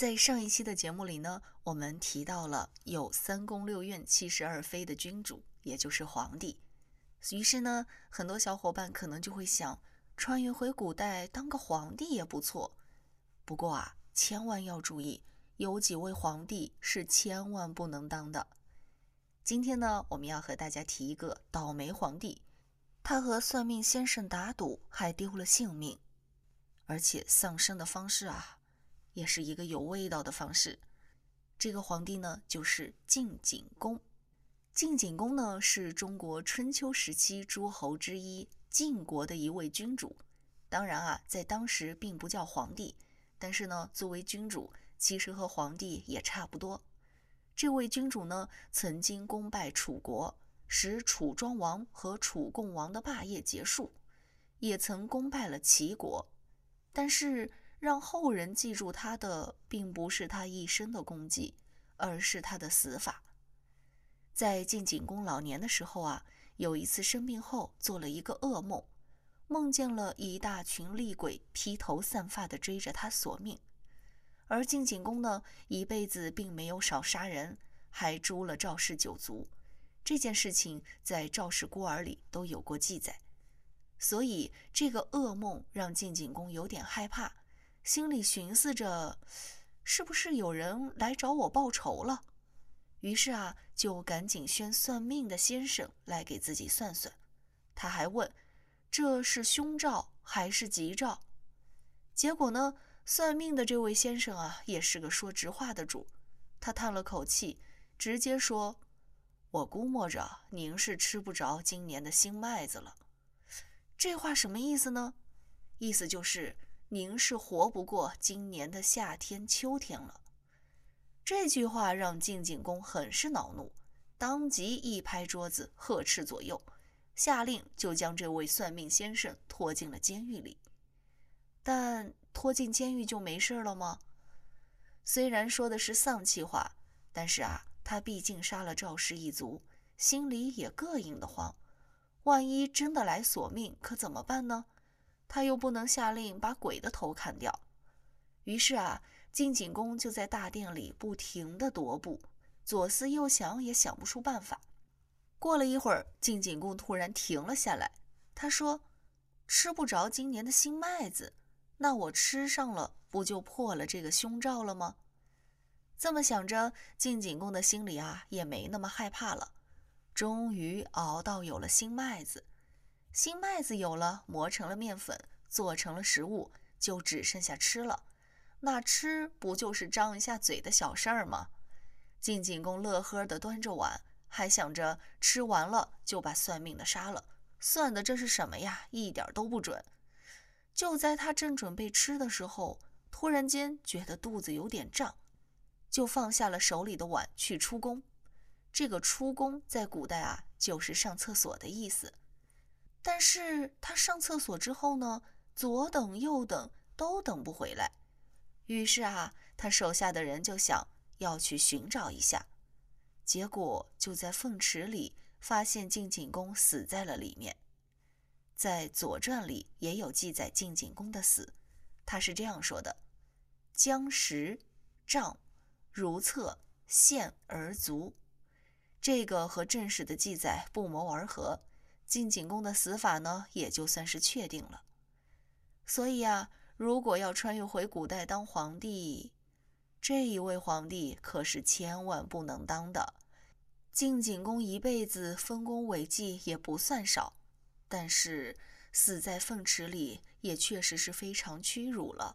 在上一期的节目里呢，我们提到了有三宫六院七十二妃的君主，也就是皇帝。于是呢，很多小伙伴可能就会想，穿越回古代当个皇帝也不错。不过啊，千万要注意，有几位皇帝是千万不能当的。今天呢，我们要和大家提一个倒霉皇帝，他和算命先生打赌，还丢了性命，而且丧生的方式啊，也是一个有味道的方式。这个皇帝呢，就是晋景公。晋景公呢，是中国春秋时期诸侯之一晋国的一位君主。当然啊，在当时并不叫皇帝，但是呢，作为君主，其实和皇帝也差不多。这位君主呢，曾经攻败楚国，使楚庄王和楚共王的霸业结束，也曾攻败了齐国。但是，让后人记住他的，并不是他一生的功绩，而是他的死法。在晋景公老年的时候啊，有一次生病后做了一个噩梦，梦见了一大群厉鬼披头散发的追着他索命。而晋景公呢，一辈子并没有少杀人，还诛了赵氏九族。这件事情在《赵氏孤儿》里都有过记载。所以这个噩梦让晋景公有点害怕，心里寻思着，是不是有人来找我报仇了？于是啊，就赶紧宣算命的先生来给自己算算。他还问：“这是凶兆还是吉兆？”结果呢，算命的这位先生啊，也是个说直话的主。他叹了口气，直接说：“我估摸着您是吃不着今年的新麦子了。”这话什么意思呢？意思就是您是活不过今年的夏天、秋天了。这句话让晋景公很是恼怒，当即一拍桌子，呵斥左右，下令就将这位算命先生拖进了监狱里。但拖进监狱就没事了吗？虽然说的是丧气话，但是啊，他毕竟杀了赵氏一族，心里也膈应的慌。万一真的来索命，可怎么办呢？他又不能下令把鬼的头砍掉。于是啊，晋景公就在大殿里不停地踱步，左思右想也想不出办法。过了一会儿，晋景公突然停了下来，他说：“吃不着今年的新麦子，那我吃上了，不就破了这个凶兆了吗？”这么想着，晋景公的心里啊也没那么害怕了。终于熬到有了新麦子，新麦子有了，磨成了面粉，做成了食物，就只剩下吃了。那吃不就是张一下嘴的小事儿吗？晋景公乐呵地端着碗，还想着吃完了就把算命的杀了。算的这是什么呀？一点都不准。就在他正准备吃的时候，突然间觉得肚子有点胀，就放下了手里的碗去出宫。这个出宫在古代啊，就是上厕所的意思。但是他上厕所之后呢，左等右等都等不回来。于是啊，他手下的人就想要去寻找一下，结果就在粪池里发现晋景公死在了里面。在《左传》里也有记载晋景公的死，他是这样说的：“将食杖，如厕，陷而卒。”这个和正史的记载不谋而合，晋景公的死法呢，也就算是确定了。所以啊。如果要穿越回古代当皇帝，这一位皇帝可是千万不能当的。晋景公一辈子丰功伟绩也不算少，但是死在粪池里也确实是非常屈辱了。